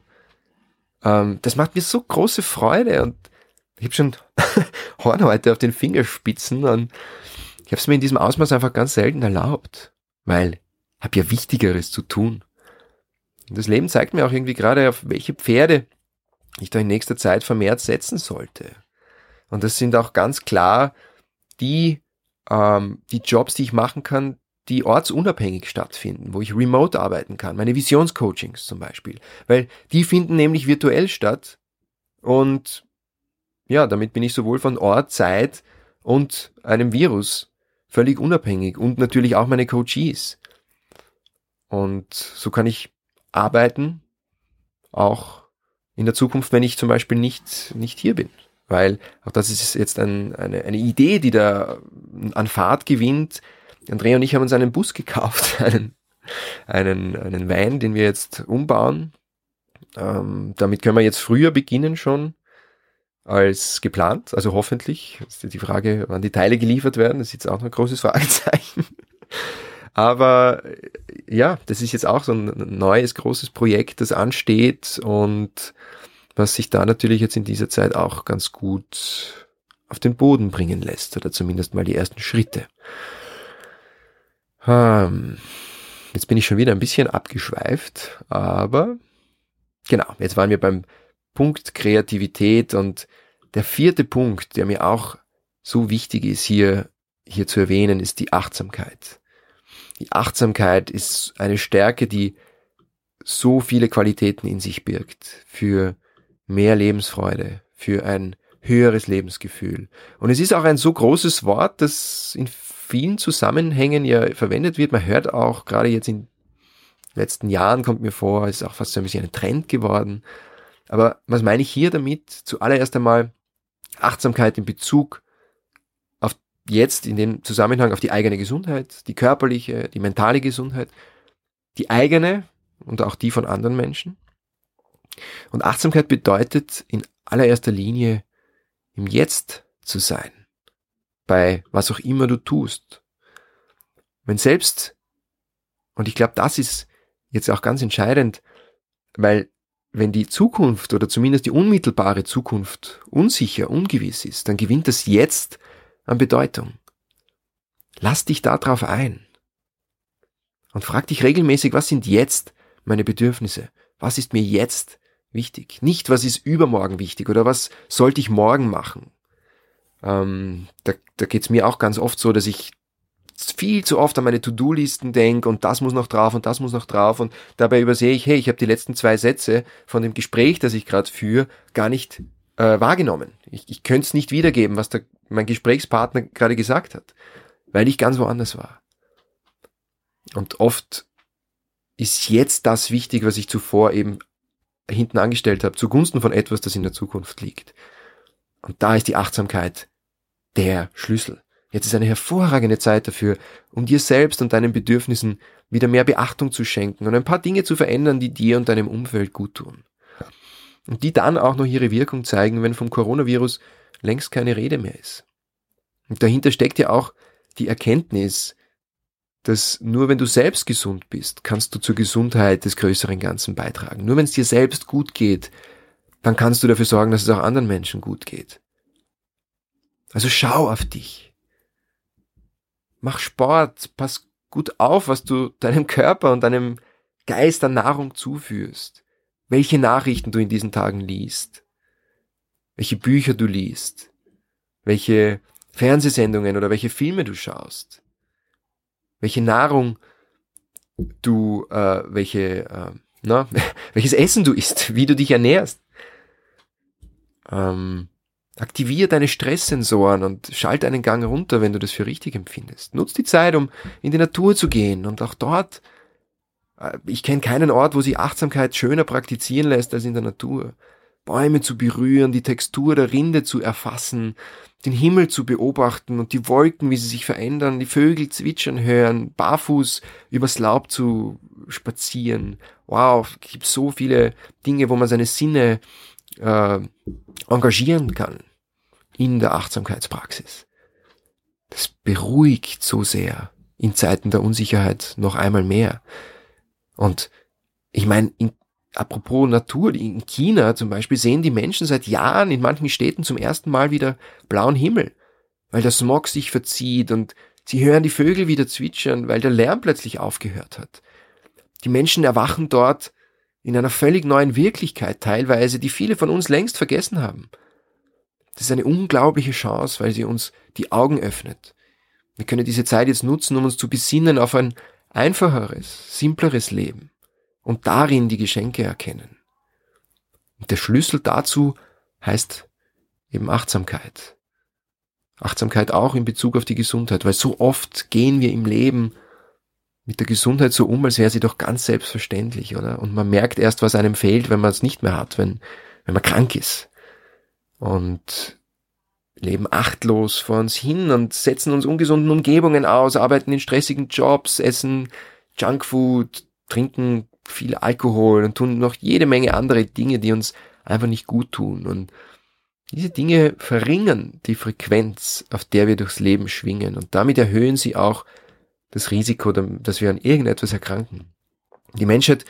Ähm, das macht mir so große Freude und ich habe schon Hornhäute auf den Fingerspitzen und ich habe es mir in diesem Ausmaß einfach ganz selten erlaubt, weil habe ja Wichtigeres zu tun. Und das Leben zeigt mir auch irgendwie gerade, auf welche Pferde ich da in nächster Zeit vermehrt setzen sollte. Und das sind auch ganz klar die, ähm, die Jobs, die ich machen kann, die ortsunabhängig stattfinden, wo ich remote arbeiten kann. Meine Visionscoachings zum Beispiel. Weil die finden nämlich virtuell statt. Und ja, damit bin ich sowohl von Ort, Zeit und einem Virus völlig unabhängig. Und natürlich auch meine Coaches. Und so kann ich arbeiten, auch in der Zukunft, wenn ich zum Beispiel nicht, nicht hier bin. Weil auch das ist jetzt ein, eine, eine Idee, die da an Fahrt gewinnt. Andrea und ich haben uns einen Bus gekauft, einen, einen, einen Van, den wir jetzt umbauen. Ähm, damit können wir jetzt früher beginnen schon als geplant, also hoffentlich. Das ist die Frage, wann die Teile geliefert werden, das ist jetzt auch noch ein großes Fragezeichen. Aber ja, das ist jetzt auch so ein neues, großes Projekt, das ansteht und was sich da natürlich jetzt in dieser Zeit auch ganz gut auf den Boden bringen lässt oder zumindest mal die ersten Schritte. Ähm, jetzt bin ich schon wieder ein bisschen abgeschweift, aber genau, jetzt waren wir beim Punkt Kreativität und der vierte Punkt, der mir auch so wichtig ist hier, hier zu erwähnen, ist die Achtsamkeit. Die Achtsamkeit ist eine Stärke, die so viele Qualitäten in sich birgt für mehr Lebensfreude, für ein höheres Lebensgefühl. Und es ist auch ein so großes Wort, das in vielen Zusammenhängen ja verwendet wird. Man hört auch gerade jetzt in den letzten Jahren kommt mir vor, ist auch fast so ein bisschen ein Trend geworden. Aber was meine ich hier damit? Zuallererst einmal Achtsamkeit in Bezug jetzt in dem Zusammenhang auf die eigene Gesundheit, die körperliche, die mentale Gesundheit, die eigene und auch die von anderen Menschen. Und Achtsamkeit bedeutet in allererster Linie im Jetzt zu sein, bei was auch immer du tust. Wenn selbst, und ich glaube, das ist jetzt auch ganz entscheidend, weil wenn die Zukunft oder zumindest die unmittelbare Zukunft unsicher, ungewiss ist, dann gewinnt das Jetzt an Bedeutung. Lass dich darauf ein. Und frag dich regelmäßig, was sind jetzt meine Bedürfnisse? Was ist mir jetzt wichtig? Nicht, was ist übermorgen wichtig oder was sollte ich morgen machen? Ähm, da da geht es mir auch ganz oft so, dass ich viel zu oft an meine To-Do-Listen denke und das muss noch drauf und das muss noch drauf und dabei übersehe ich, hey, ich habe die letzten zwei Sätze von dem Gespräch, das ich gerade führe, gar nicht äh, wahrgenommen. Ich, ich könnte es nicht wiedergeben, was der, mein Gesprächspartner gerade gesagt hat, weil ich ganz woanders war. Und oft ist jetzt das wichtig, was ich zuvor eben hinten angestellt habe, zugunsten von etwas, das in der Zukunft liegt. Und da ist die Achtsamkeit der Schlüssel. Jetzt ist eine hervorragende Zeit dafür, um dir selbst und deinen Bedürfnissen wieder mehr Beachtung zu schenken und ein paar Dinge zu verändern, die dir und deinem Umfeld gut tun und die dann auch noch ihre Wirkung zeigen, wenn vom Coronavirus längst keine Rede mehr ist. Und dahinter steckt ja auch die Erkenntnis, dass nur wenn du selbst gesund bist, kannst du zur Gesundheit des größeren Ganzen beitragen. Nur wenn es dir selbst gut geht, dann kannst du dafür sorgen, dass es auch anderen Menschen gut geht. Also schau auf dich. Mach Sport, pass gut auf, was du deinem Körper und deinem Geist an Nahrung zuführst, welche Nachrichten du in diesen Tagen liest, welche Bücher du liest, welche Fernsehsendungen oder welche Filme du schaust, welche Nahrung du, äh, welche, äh, na, welches Essen du isst, wie du dich ernährst. Ähm, aktivier deine Stresssensoren und schalt einen Gang runter, wenn du das für richtig empfindest. Nutz die Zeit, um in die Natur zu gehen und auch dort, äh, ich kenne keinen Ort, wo sich Achtsamkeit schöner praktizieren lässt als in der Natur. Bäume zu berühren, die Textur der Rinde zu erfassen, den Himmel zu beobachten und die Wolken, wie sie sich verändern, die Vögel zwitschern hören, barfuß übers Laub zu spazieren. Wow, es gibt so viele Dinge, wo man seine Sinne äh, engagieren kann in der Achtsamkeitspraxis. Das beruhigt so sehr in Zeiten der Unsicherheit noch einmal mehr. Und ich meine, apropos Natur, in China zum Beispiel sehen die Menschen seit Jahren in manchen Städten zum ersten Mal wieder blauen Himmel, weil der Smog sich verzieht und sie hören die Vögel wieder zwitschern, weil der Lärm plötzlich aufgehört hat. Die Menschen erwachen dort in einer völlig neuen Wirklichkeit teilweise, die viele von uns längst vergessen haben. Das ist eine unglaubliche Chance, weil sie uns die Augen öffnet. Wir können diese Zeit jetzt nutzen, um uns zu besinnen auf ein einfacheres, simpleres Leben und darin die Geschenke erkennen. Und der Schlüssel dazu heißt eben Achtsamkeit. Achtsamkeit auch in Bezug auf die Gesundheit, weil so oft gehen wir im Leben mit der Gesundheit so um, als wäre sie doch ganz selbstverständlich, oder? Und man merkt erst, was einem fehlt, wenn man es nicht mehr hat, wenn, wenn man krank ist. Und leben achtlos vor uns hin und setzen uns ungesunden Umgebungen aus, arbeiten in stressigen Jobs, essen Junkfood, trinken viel Alkohol und tun noch jede Menge andere Dinge, die uns einfach nicht gut tun. Und diese Dinge verringern die Frequenz, auf der wir durchs Leben schwingen. Und damit erhöhen sie auch das Risiko, dass wir an irgendetwas erkranken. Die Menschheit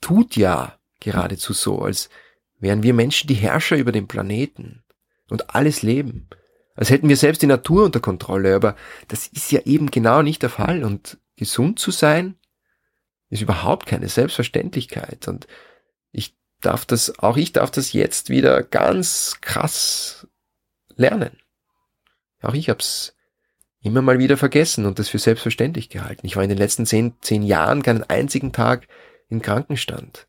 tut ja geradezu so, als wären wir Menschen die Herrscher über den Planeten und alles Leben. Als hätten wir selbst die Natur unter Kontrolle, aber das ist ja eben genau nicht der Fall. Und gesund zu sein ist überhaupt keine Selbstverständlichkeit. Und ich darf das, auch ich darf das jetzt wieder ganz krass lernen. Auch ich hab's immer mal wieder vergessen und das für selbstverständlich gehalten. Ich war in den letzten zehn, zehn Jahren keinen einzigen Tag im Krankenstand.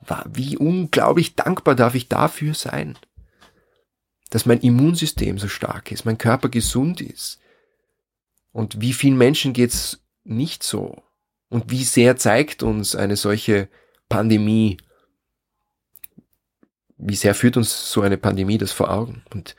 War, wie unglaublich dankbar darf ich dafür sein, dass mein Immunsystem so stark ist, mein Körper gesund ist. Und wie vielen Menschen geht's nicht so? Und wie sehr zeigt uns eine solche Pandemie, wie sehr führt uns so eine Pandemie das vor Augen? Und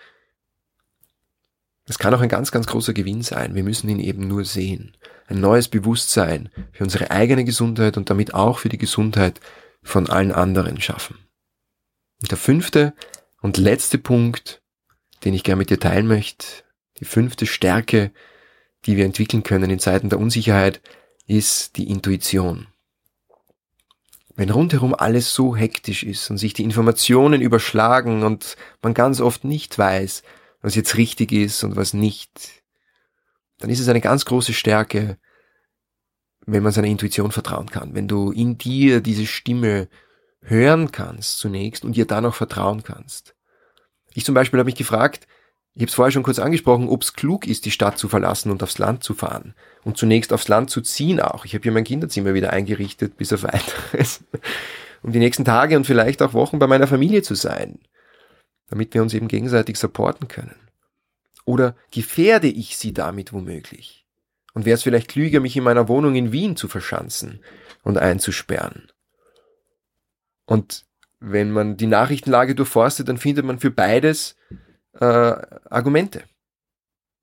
das kann auch ein ganz, ganz großer Gewinn sein. Wir müssen ihn eben nur sehen. Ein neues Bewusstsein für unsere eigene Gesundheit und damit auch für die Gesundheit von allen anderen schaffen. Und der fünfte und letzte Punkt, den ich gerne mit dir teilen möchte, die fünfte Stärke, die wir entwickeln können in Zeiten der Unsicherheit, ist die Intuition. Wenn rundherum alles so hektisch ist und sich die Informationen überschlagen und man ganz oft nicht weiß, was jetzt richtig ist und was nicht, dann ist es eine ganz große Stärke, wenn man seiner Intuition vertrauen kann, wenn du in dir diese Stimme hören kannst zunächst und ihr dann auch vertrauen kannst. Ich zum Beispiel habe mich gefragt, ich habe es vorher schon kurz angesprochen, ob es klug ist, die Stadt zu verlassen und aufs Land zu fahren und zunächst aufs Land zu ziehen auch. Ich habe hier mein Kinderzimmer wieder eingerichtet, bis auf weiteres, um die nächsten Tage und vielleicht auch Wochen bei meiner Familie zu sein damit wir uns eben gegenseitig supporten können? Oder gefährde ich sie damit womöglich? Und wäre es vielleicht klüger, mich in meiner Wohnung in Wien zu verschanzen und einzusperren? Und wenn man die Nachrichtenlage durchforstet, dann findet man für beides äh, Argumente.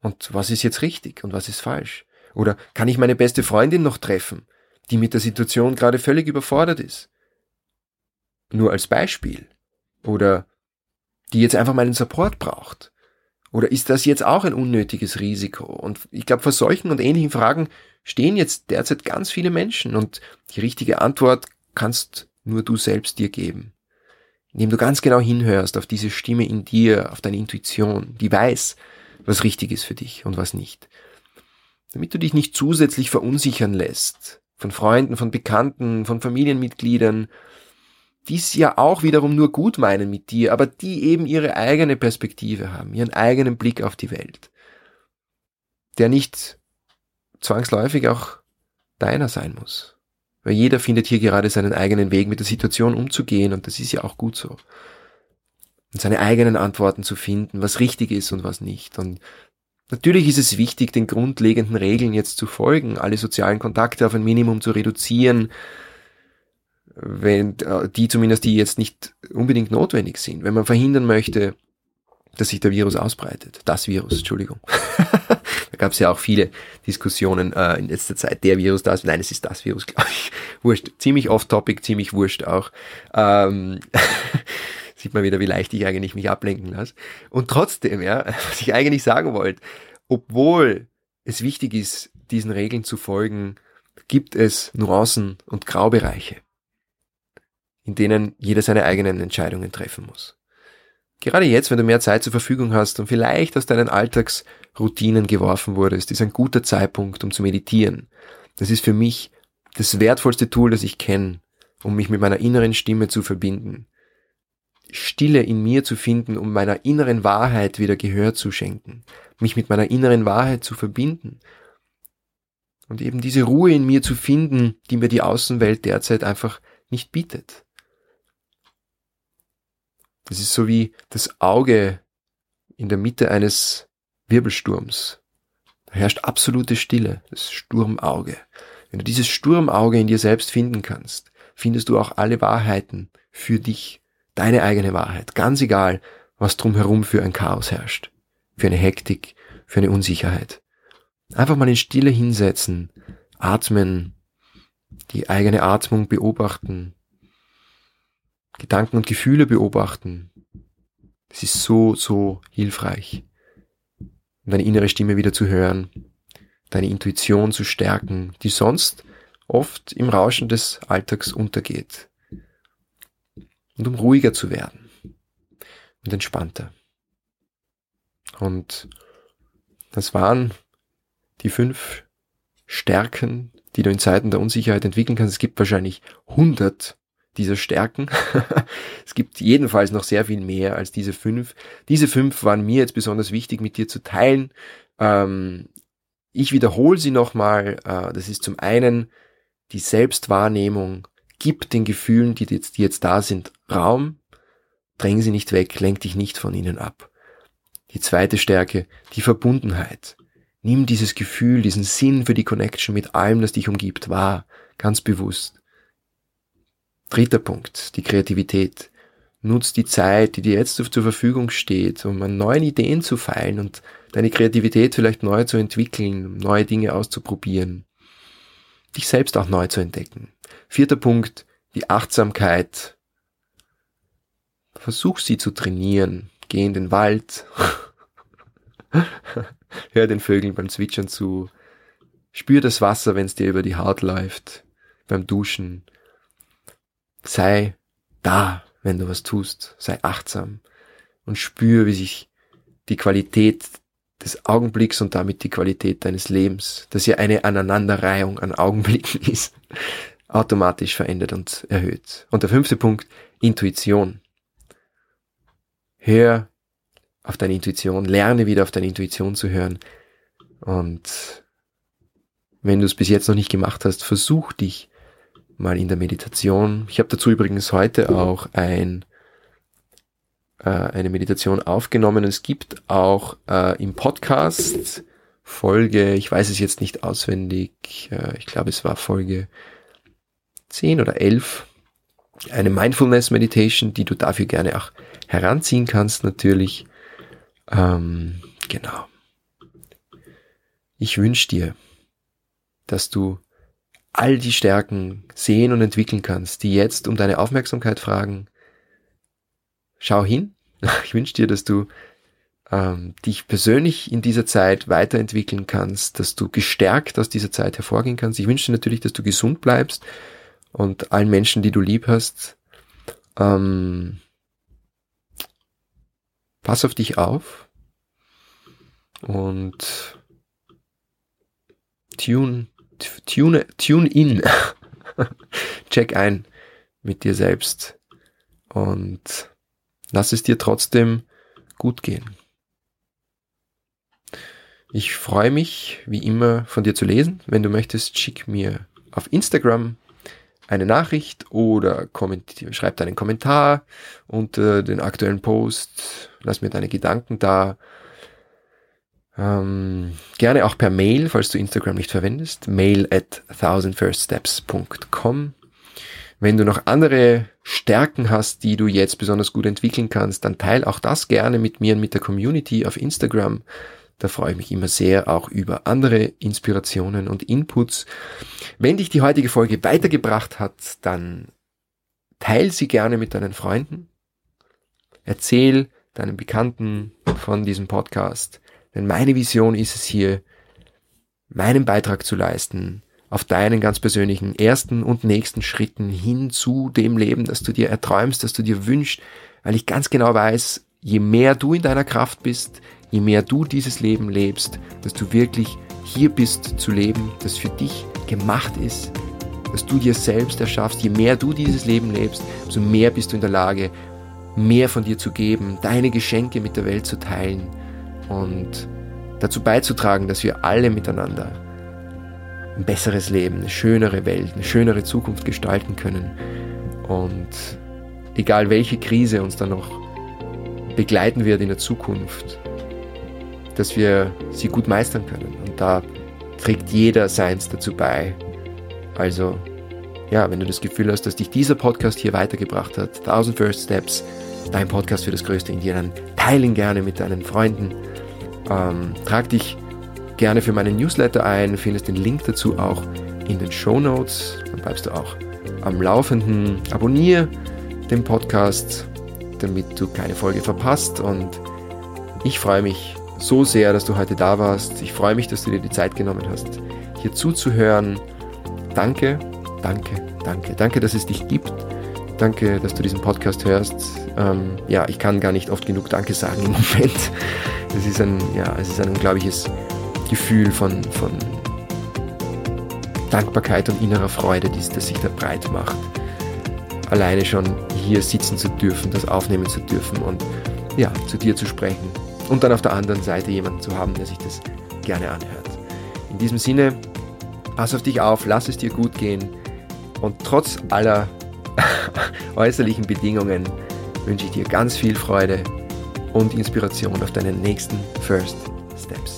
Und was ist jetzt richtig und was ist falsch? Oder kann ich meine beste Freundin noch treffen, die mit der Situation gerade völlig überfordert ist? Nur als Beispiel. Oder die jetzt einfach mal einen Support braucht? Oder ist das jetzt auch ein unnötiges Risiko? Und ich glaube, vor solchen und ähnlichen Fragen stehen jetzt derzeit ganz viele Menschen und die richtige Antwort kannst nur du selbst dir geben. Indem du ganz genau hinhörst auf diese Stimme in dir, auf deine Intuition, die weiß, was richtig ist für dich und was nicht. Damit du dich nicht zusätzlich verunsichern lässt von Freunden, von Bekannten, von Familienmitgliedern, die es ja auch wiederum nur gut meinen mit dir, aber die eben ihre eigene Perspektive haben, ihren eigenen Blick auf die Welt, der nicht zwangsläufig auch deiner sein muss. Weil jeder findet hier gerade seinen eigenen Weg mit der Situation umzugehen und das ist ja auch gut so. Und seine eigenen Antworten zu finden, was richtig ist und was nicht. Und natürlich ist es wichtig, den grundlegenden Regeln jetzt zu folgen, alle sozialen Kontakte auf ein Minimum zu reduzieren, wenn äh, die zumindest die jetzt nicht unbedingt notwendig sind. Wenn man verhindern möchte, dass sich der Virus ausbreitet. Das Virus, Entschuldigung. da gab es ja auch viele Diskussionen äh, in letzter Zeit. Der Virus, das, nein, es ist das Virus, glaube ich. Wurscht. Ziemlich off-topic, ziemlich wurscht auch. Ähm, sieht man wieder, wie leicht ich eigentlich mich ablenken lasse. Und trotzdem, ja, was ich eigentlich sagen wollte, obwohl es wichtig ist, diesen Regeln zu folgen, gibt es Nuancen und Graubereiche, in denen jeder seine eigenen Entscheidungen treffen muss. Gerade jetzt, wenn du mehr Zeit zur Verfügung hast und vielleicht aus deinen Alltagsroutinen geworfen wurdest, ist ein guter Zeitpunkt, um zu meditieren. Das ist für mich das wertvollste Tool, das ich kenne, um mich mit meiner inneren Stimme zu verbinden. Stille in mir zu finden, um meiner inneren Wahrheit wieder Gehör zu schenken, mich mit meiner inneren Wahrheit zu verbinden und eben diese Ruhe in mir zu finden, die mir die Außenwelt derzeit einfach nicht bietet. Das ist so wie das Auge in der Mitte eines Wirbelsturms. Da herrscht absolute Stille, das Sturmauge. Wenn du dieses Sturmauge in dir selbst finden kannst, findest du auch alle Wahrheiten für dich, deine eigene Wahrheit, ganz egal, was drumherum für ein Chaos herrscht, für eine Hektik, für eine Unsicherheit. Einfach mal in Stille hinsetzen, atmen, die eigene Atmung beobachten, Gedanken und Gefühle beobachten. Es ist so, so hilfreich. deine innere Stimme wieder zu hören, deine Intuition zu stärken, die sonst oft im Rauschen des Alltags untergeht. Und um ruhiger zu werden und entspannter. Und das waren die fünf Stärken, die du in Zeiten der Unsicherheit entwickeln kannst. Es gibt wahrscheinlich hundert dieser Stärken. es gibt jedenfalls noch sehr viel mehr als diese fünf. Diese fünf waren mir jetzt besonders wichtig mit dir zu teilen. Ähm, ich wiederhole sie nochmal. Äh, das ist zum einen die Selbstwahrnehmung. Gib den Gefühlen, die jetzt, die jetzt da sind, Raum. Dräng sie nicht weg, lenk dich nicht von ihnen ab. Die zweite Stärke, die Verbundenheit. Nimm dieses Gefühl, diesen Sinn für die Connection mit allem, das dich umgibt, wahr, ganz bewusst. Dritter Punkt, die Kreativität. Nutz die Zeit, die dir jetzt zur Verfügung steht, um an neuen Ideen zu feilen und deine Kreativität vielleicht neu zu entwickeln, neue Dinge auszuprobieren, dich selbst auch neu zu entdecken. Vierter Punkt, die Achtsamkeit. Versuch sie zu trainieren. Geh in den Wald. Hör den Vögeln beim Zwitschern zu. Spür das Wasser, wenn es dir über die Haut läuft. Beim Duschen. Sei da, wenn du was tust. Sei achtsam und spür, wie sich die Qualität des Augenblicks und damit die Qualität deines Lebens, das ja eine Aneinanderreihung an Augenblicken ist, automatisch verändert und erhöht. Und der fünfte Punkt, Intuition. Hör auf deine Intuition, lerne wieder auf deine Intuition zu hören. Und wenn du es bis jetzt noch nicht gemacht hast, versuch dich mal in der Meditation. Ich habe dazu übrigens heute auch ein, äh, eine Meditation aufgenommen. Es gibt auch äh, im Podcast Folge, ich weiß es jetzt nicht auswendig, äh, ich glaube es war Folge 10 oder 11, eine Mindfulness Meditation, die du dafür gerne auch heranziehen kannst natürlich. Ähm, genau. Ich wünsche dir, dass du all die Stärken sehen und entwickeln kannst, die jetzt um deine Aufmerksamkeit fragen. Schau hin. Ich wünsche dir, dass du ähm, dich persönlich in dieser Zeit weiterentwickeln kannst, dass du gestärkt aus dieser Zeit hervorgehen kannst. Ich wünsche dir natürlich, dass du gesund bleibst und allen Menschen, die du lieb hast, ähm, pass auf dich auf und tune, tune, tune in. Check ein mit dir selbst und lass es dir trotzdem gut gehen. Ich freue mich, wie immer, von dir zu lesen. Wenn du möchtest, schick mir auf Instagram eine Nachricht oder schreib deinen Kommentar unter den aktuellen Post. Lass mir deine Gedanken da. Ähm, gerne auch per Mail, falls du Instagram nicht verwendest. Mail at thousandfirststeps.com. Wenn du noch andere Stärken hast, die du jetzt besonders gut entwickeln kannst, dann teil auch das gerne mit mir und mit der Community auf Instagram. Da freue ich mich immer sehr auch über andere Inspirationen und Inputs. Wenn dich die heutige Folge weitergebracht hat, dann teil sie gerne mit deinen Freunden. Erzähl deinen Bekannten von diesem Podcast. Denn meine Vision ist es hier, meinen Beitrag zu leisten auf deinen ganz persönlichen ersten und nächsten Schritten hin zu dem Leben, das du dir erträumst, das du dir wünschst, weil ich ganz genau weiß, je mehr du in deiner Kraft bist, je mehr du dieses Leben lebst, dass du wirklich hier bist zu leben, das für dich gemacht ist, dass du dir selbst erschaffst, je mehr du dieses Leben lebst, umso mehr bist du in der Lage, mehr von dir zu geben, deine Geschenke mit der Welt zu teilen und dazu beizutragen, dass wir alle miteinander ein besseres Leben, eine schönere Welt, eine schönere Zukunft gestalten können. Und egal welche Krise uns dann noch begleiten wird in der Zukunft, dass wir sie gut meistern können. Und da trägt jeder seins dazu bei. Also, ja, wenn du das Gefühl hast, dass dich dieser Podcast hier weitergebracht hat, 1000 First Steps, dein Podcast für das größte Indien, dann teile ihn gerne mit deinen Freunden. Ähm, trag dich gerne für meinen Newsletter ein, findest den Link dazu auch in den Show Notes. Dann bleibst du auch am Laufenden. Abonniere den Podcast, damit du keine Folge verpasst. Und ich freue mich so sehr, dass du heute da warst. Ich freue mich, dass du dir die Zeit genommen hast, hier zuzuhören. Danke, danke, danke. Danke, dass es dich gibt. Danke, dass du diesen Podcast hörst. Ähm, ja, ich kann gar nicht oft genug Danke sagen im Moment. Es ist ein, ja, ist ein unglaubliches Gefühl von, von Dankbarkeit und innerer Freude, das sich da breit macht. Alleine schon hier sitzen zu dürfen, das aufnehmen zu dürfen und ja, zu dir zu sprechen. Und dann auf der anderen Seite jemanden zu haben, der sich das gerne anhört. In diesem Sinne, pass auf dich auf, lass es dir gut gehen und trotz aller äußerlichen Bedingungen wünsche ich dir ganz viel Freude und Inspiration auf deinen nächsten First Steps.